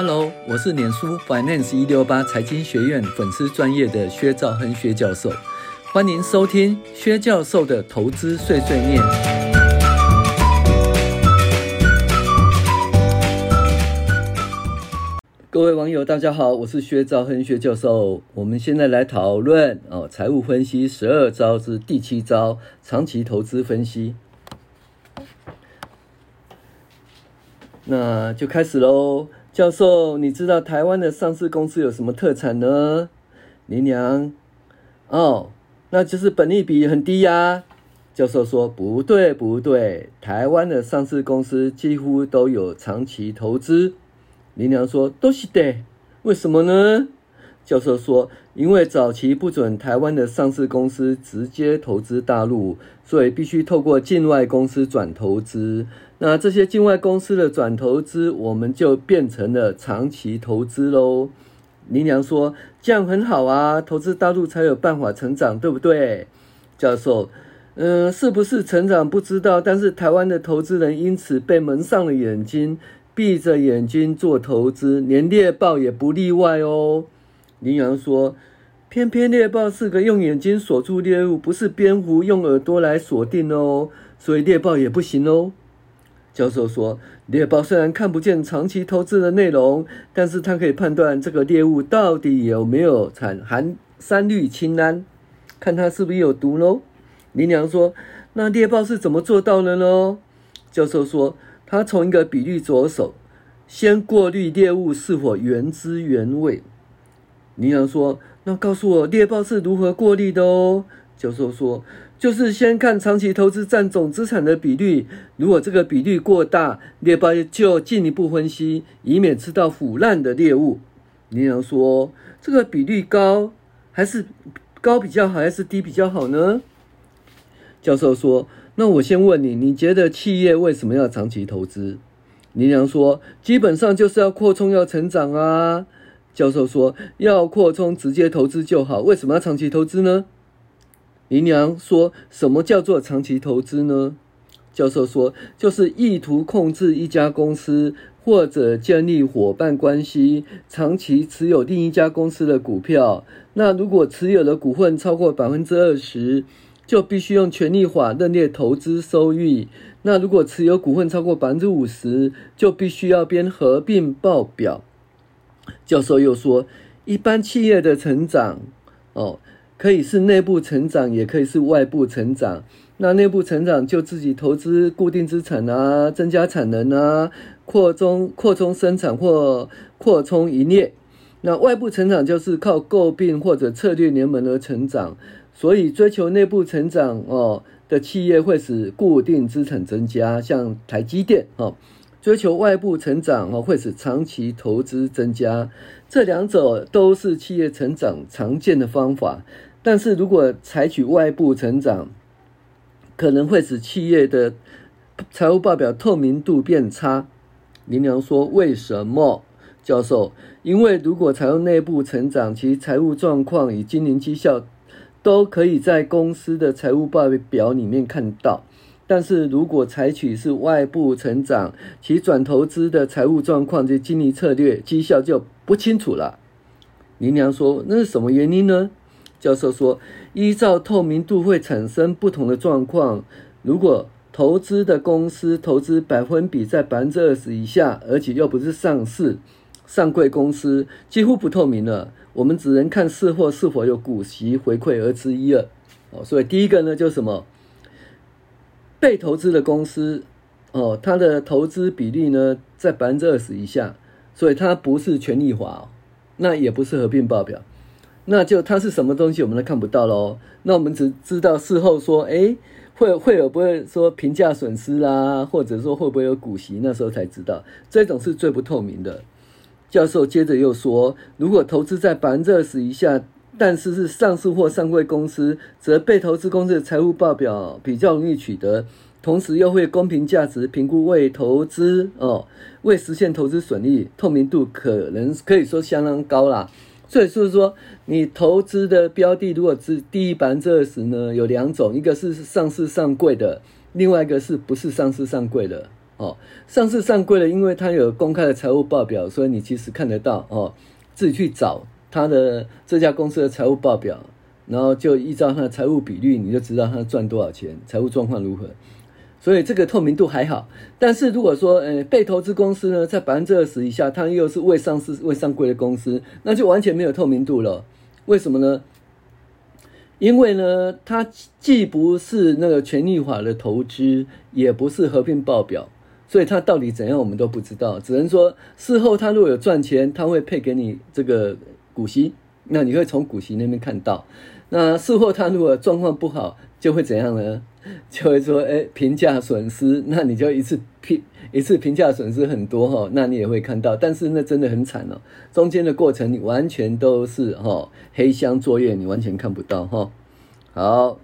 Hello，我是脸书 Finance 一六八财经学院粉丝专业的薛兆亨薛教授，欢迎收听薛教授的投资碎碎念。各位网友，大家好，我是薛兆亨薛教授。我们现在来讨论哦，财务分析十二招之第七招，长期投资分析。那就开始喽。教授，你知道台湾的上市公司有什么特产呢？林娘，哦，那就是本利比很低呀。教授说不对不对，台湾的上市公司几乎都有长期投资。林娘说都是的，为什么呢？教授说，因为早期不准台湾的上市公司直接投资大陆，所以必须透过境外公司转投资。那这些境外公司的转投资，我们就变成了长期投资喽。林娘说，这样很好啊，投资大陆才有办法成长，对不对？教授，嗯、是不是成长不知道，但是台湾的投资人因此被蒙上了眼睛，闭着眼睛做投资，连猎豹也不例外哦。羚羊说：“偏偏猎豹是个用眼睛锁住猎物，不是蝙蝠用耳朵来锁定哦，所以猎豹也不行哦。”教授说：“猎豹虽然看不见长期投资的内容，但是它可以判断这个猎物到底有没有产含三氯氰胺，看它是不是有毒喽。”羚羊说：“那猎豹是怎么做到的呢？”教授说：“他从一个比率着手，先过滤猎物是否原汁原味。”羚羊说：“那告诉我猎豹是如何过滤的哦？”教授说：“就是先看长期投资占总资产的比率，如果这个比率过大，猎豹就进一步分析，以免吃到腐烂的猎物。”羚羊说：“这个比率高还是高比较好，还是低比较好呢？”教授说：“那我先问你，你觉得企业为什么要长期投资？”羚羊说：“基本上就是要扩充，要成长啊。”教授说：“要扩充，直接投资就好。为什么要长期投资呢？”姨娘说：“什么叫做长期投资呢？”教授说：“就是意图控制一家公司，或者建立伙伴关系，长期持有另一家公司的股票。那如果持有的股份超过百分之二十，就必须用权利法认列投资收益。那如果持有股份超过百分之五十，就必须要编合并报表。”教授又说，一般企业的成长，哦，可以是内部成长，也可以是外部成长。那内部成长就自己投资固定资产啊，增加产能啊，扩充扩充生产或扩充营业。那外部成长就是靠购并或者策略联盟而成长。所以追求内部成长哦的企业会使固定资产增加，像台积电哦。追求外部成长哦，会使长期投资增加。这两者都是企业成长常见的方法。但是如果采取外部成长，可能会使企业的财务报表透明度变差。林良说：“为什么？”教授：“因为如果采用内部成长，其财务状况与经营绩效都可以在公司的财务报表里面看到。”但是如果采取是外部成长，其转投资的财务状况及经营策略绩效就不清楚了。林良说：“那是什么原因呢？”教授说：“依照透明度会产生不同的状况。如果投资的公司投资百分比在百分之二十以下，而且又不是上市上柜公司，几乎不透明了。我们只能看事后是否有股息回馈而知一二。哦，所以第一个呢，就是什么？”被投资的公司，哦，它的投资比例呢在百分之二十以下，所以它不是权益法哦，那也不是合并报表，那就它是什么东西，我们都看不到喽。那我们只知道事后说，哎，会会有不会说评价损失啦，或者说会不会有股息，那时候才知道，这种是最不透明的。教授接着又说，如果投资在百分之二十以下。但是是上市或上柜公司，则被投资公司的财务报表比较容易取得，同时又会公平价值评估为投资哦，为实现投资损益，透明度可能可以说相当高啦。所以就是说，你投资的标的如果是低于百分之二十呢，有两种，一个是上市上柜的，另外一个是不是上市上柜的哦。上市上柜的，因为它有公开的财务报表，所以你其实看得到哦，自己去找它的这家公司的财务报表，然后就依照它的财务比率，你就知道它赚多少钱，财务状况如何。所以这个透明度还好。但是如果说，呃，被投资公司呢，在百分之二十以下，它又是未上市、未上柜的公司，那就完全没有透明度了。为什么呢？因为呢，它既不是那个权益法的投资，也不是合并报表，所以它到底怎样，我们都不知道。只能说事后它如果有赚钱，它会配给你这个股息，那你会从股息那边看到。那事后它如果状况不好，就会怎样呢？就会说，哎，评价损失，那你就一次评一次评价损失很多哈，那你也会看到。但是那真的很惨哦，中间的过程你完全都是哈黑箱作业，你完全看不到哈。好，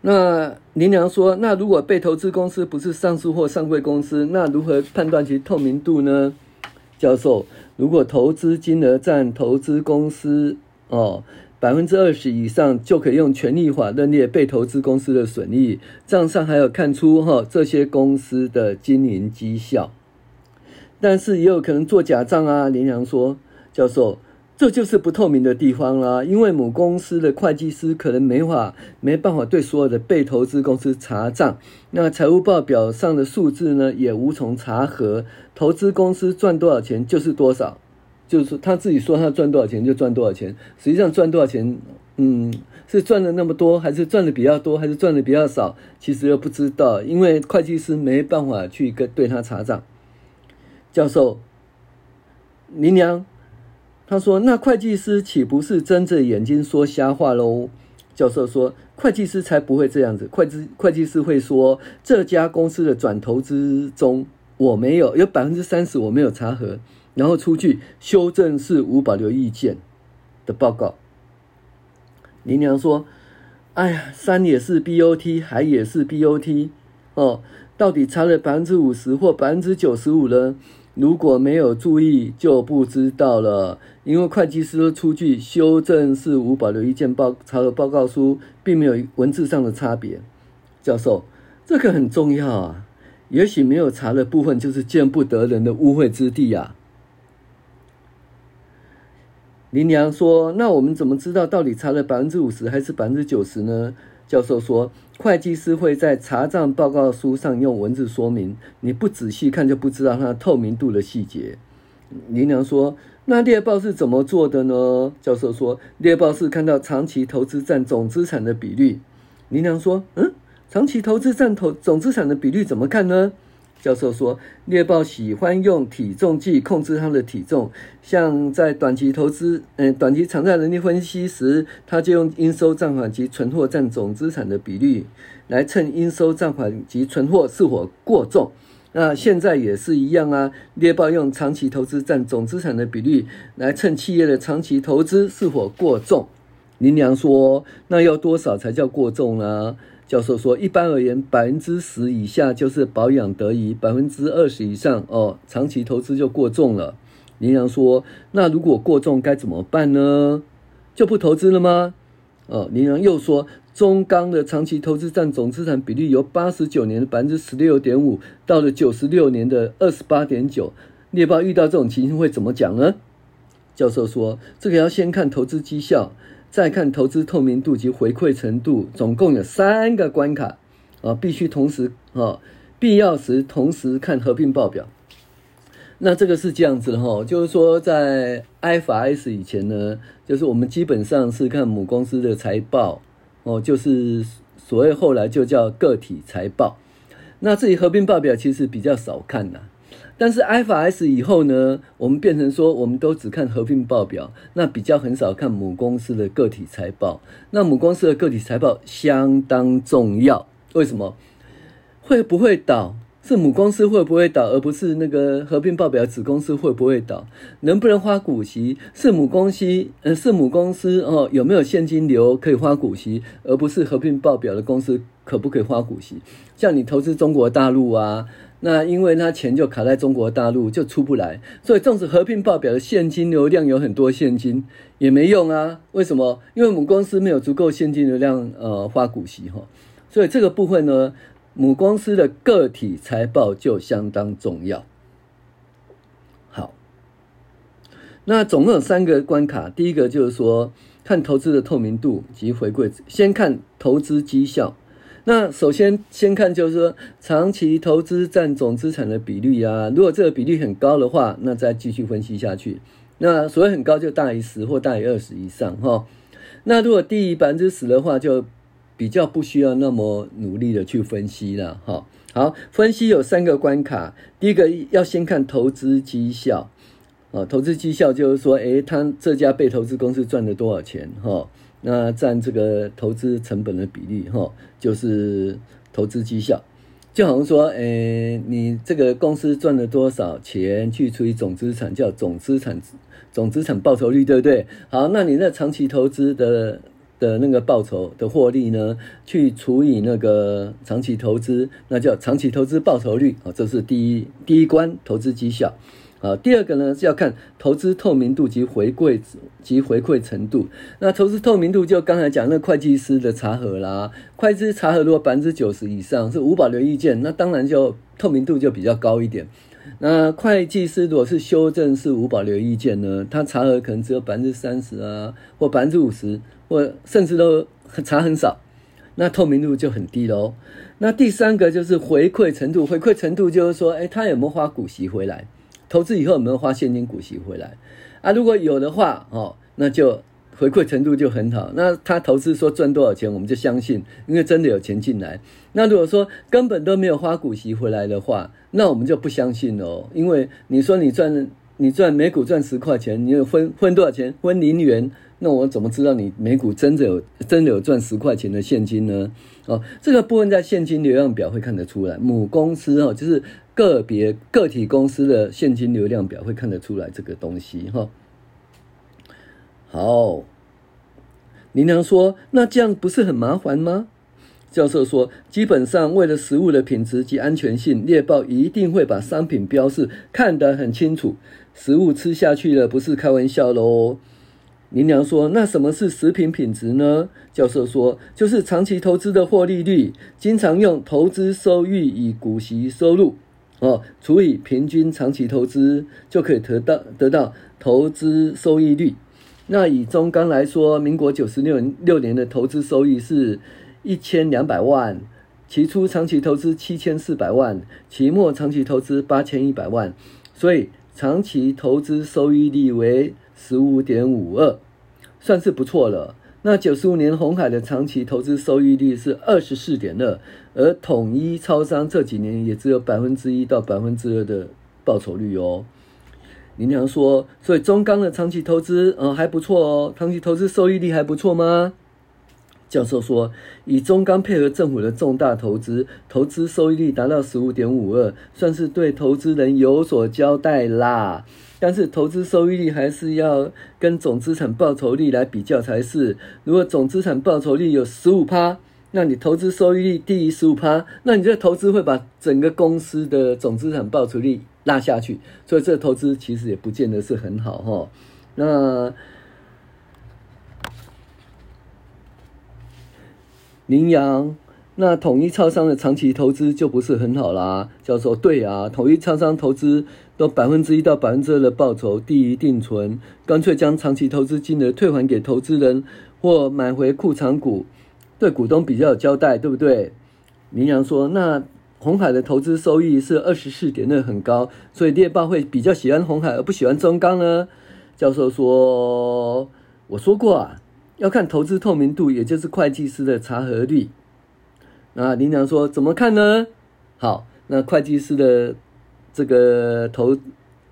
那林良说，那如果被投资公司不是上市或上柜公司，那如何判断其透明度呢？教授，如果投资金额占投资公司哦。百分之二十以上就可以用权益法认列被投资公司的损益，账上还有看出哈这些公司的经营绩效，但是也有可能做假账啊。林阳说：“教授，这就是不透明的地方啦，因为母公司的会计师可能没法没办法对所有的被投资公司查账，那财务报表上的数字呢也无从查核，投资公司赚多少钱就是多少。”就是他自己说他赚多少钱就赚多少钱，实际上赚多少钱，嗯，是赚了那么多，还是赚的比较多，还是赚的比较少，其实又不知道，因为会计师没办法去跟对他查账。教授，林娘，他说那会计师岂不是睁着眼睛说瞎话喽？教授说会计师才不会这样子，会计会计师会说这家公司的转投资中我没有有百分之三十我没有查核。然后出具修正式无保留意见的报告。林娘说：“哎呀，山也是 BOT，海也是 BOT，哦，到底差了百分之五十或百分之九十五呢？如果没有注意，就不知道了。因为会计师都出具修正式无保留意见报查核报告书，并没有文字上的差别。教授，这个很重要啊。也许没有查的部分，就是见不得人的污秽之地啊。”林良说：“那我们怎么知道到底查了百分之五十还是百分之九十呢？”教授说：“会计师会在查账报告书上用文字说明，你不仔细看就不知道它透明度的细节。”林良说：“那猎豹是怎么做的呢？”教授说：“猎豹是看到长期投资占总资产的比率。”林良说：“嗯，长期投资占投总资产的比率怎么看呢？”教授说，猎豹喜欢用体重计控制它的体重，像在短期投资，嗯，短期偿债能力分析时，他就用应收账款及存货占总资产的比率来称应收账款及存货是否过重。那现在也是一样啊，猎豹用长期投资占总资产的比率来称企业的长期投资是否过重。林良说，那要多少才叫过重呢？教授说，一般而言，百分之十以下就是保养得宜，百分之二十以上哦，长期投资就过重了。林阳说，那如果过重该怎么办呢？就不投资了吗？哦，林阳又说，中钢的长期投资占总资产比率由八十九年的百分之十六点五，到了九十六年的二十八点九。猎豹遇到这种情形会怎么讲呢？教授说，这个要先看投资绩效。再看投资透明度及回馈程度，总共有三个关卡啊，必须同时啊，必要时同时看合并报表。那这个是这样子的哈，就是说在 IFRS 以前呢，就是我们基本上是看母公司的财报哦，就是所谓后来就叫个体财报。那这里合并报表其实比较少看呐。但是 IFRS 以后呢，我们变成说，我们都只看合并报表，那比较很少看母公司的个体财报。那母公司的个体财报相当重要，为什么？会不会倒？是母公司会不会倒，而不是那个合并报表子公司会不会倒？能不能发股息？是母公司，呃，是母公司哦，有没有现金流可以发股息，而不是合并报表的公司可不可以发股息？像你投资中国大陆啊。那因为他钱就卡在中国大陆，就出不来，所以纵使合并报表的现金流量有很多现金，也没用啊。为什么？因为母公司没有足够现金流量，呃，发股息哈。所以这个部分呢，母公司的个体财报就相当重要。好，那总共有三个关卡，第一个就是说看投资的透明度及回馈，先看投资绩效。那首先先看就是说长期投资占总资产的比率啊，如果这个比率很高的话，那再继续分析下去。那所谓很高就大于十或大于二十以上哈。那如果低于百分之十的话，就比较不需要那么努力的去分析了哈。好，分析有三个关卡，第一个要先看投资绩效啊，投资绩效就是说，诶，他这家被投资公司赚了多少钱哈。那占这个投资成本的比例，哈，就是投资绩效，就好像说，诶、你这个公司赚了多少钱，去除以总资产，叫总资产总资产报酬率，对不对？好，那你那长期投资的的那个报酬的获利呢，去除以那个长期投资，那叫长期投资报酬率，啊，这是第一第一关投资绩效。啊，第二个呢是要看投资透明度及回馈及回馈程度。那投资透明度就刚才讲那会计师的查核啦，会计师查核如果百分之九十以上是无保留意见，那当然就透明度就比较高一点。那会计师如果是修正是无保留意见呢，他查核可能只有百分之三十啊，或百分之五十，或甚至都查很少，那透明度就很低喽。那第三个就是回馈程度，回馈程度就是说，哎，他有没有花股息回来？投资以后有没有花现金股息回来啊？如果有的话，哦，那就回馈程度就很好。那他投资说赚多少钱，我们就相信，因为真的有钱进来。那如果说根本都没有花股息回来的话，那我们就不相信哦。因为你说你赚你赚每股赚十块钱，你又分分多少钱？分零元，那我怎么知道你每股真的有真的有赚十块钱的现金呢？哦，这个部分在现金流量表会看得出来。母公司哦，就是。个别个体公司的现金流量表会看得出来这个东西哈。好，林良说：“那这样不是很麻烦吗？”教授说：“基本上为了食物的品质及安全性，猎豹一定会把商品标示看得很清楚。食物吃下去了，不是开玩笑喽。”林良说：“那什么是食品品质呢？”教授说：“就是长期投资的获利率，经常用投资收益与股息收入。”哦，除以平均长期投资就可以得到得到投资收益率。那以中钢来说，民国九十六六年的投资收益是一千两百万，期初长期投资七千四百万，期末长期投资八千一百万，所以长期投资收益率为十五点五二，算是不错了。那九十五年红海的长期投资收益率是二十四点二，而统一超商这几年也只有百分之一到百分之二的报酬率哦。林良说，所以中钢的长期投资呃还不错哦，长期投资收益率还不错吗？教授说，以中钢配合政府的重大投资，投资收益率达到十五点五二，算是对投资人有所交代啦。但是投资收益率还是要跟总资产报酬率来比较才是。如果总资产报酬率有十五趴，那你投资收益率低于十五趴，那你这投资会把整个公司的总资产报酬率拉下去，所以这投资其实也不见得是很好哈。那羚羊。那统一超商的长期投资就不是很好啦。教授，对啊，统一超商投资都百分之一到百分之二的报酬低于定存，干脆将长期投资金额退还给投资人或买回库藏股，对股东比较有交代，对不对？羚羊说，那红海的投资收益是二十四点二，很高，所以猎豹会比较喜欢红海而不喜欢中钢呢？教授说，我说过啊，要看投资透明度，也就是会计师的查核率。那林良说：“怎么看呢？好，那会计师的这个投，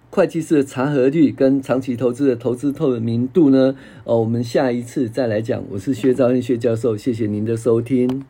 会计师的查核率跟长期投资的投资透明度呢？哦，我们下一次再来讲。我是薛兆亨薛教授，谢谢您的收听。”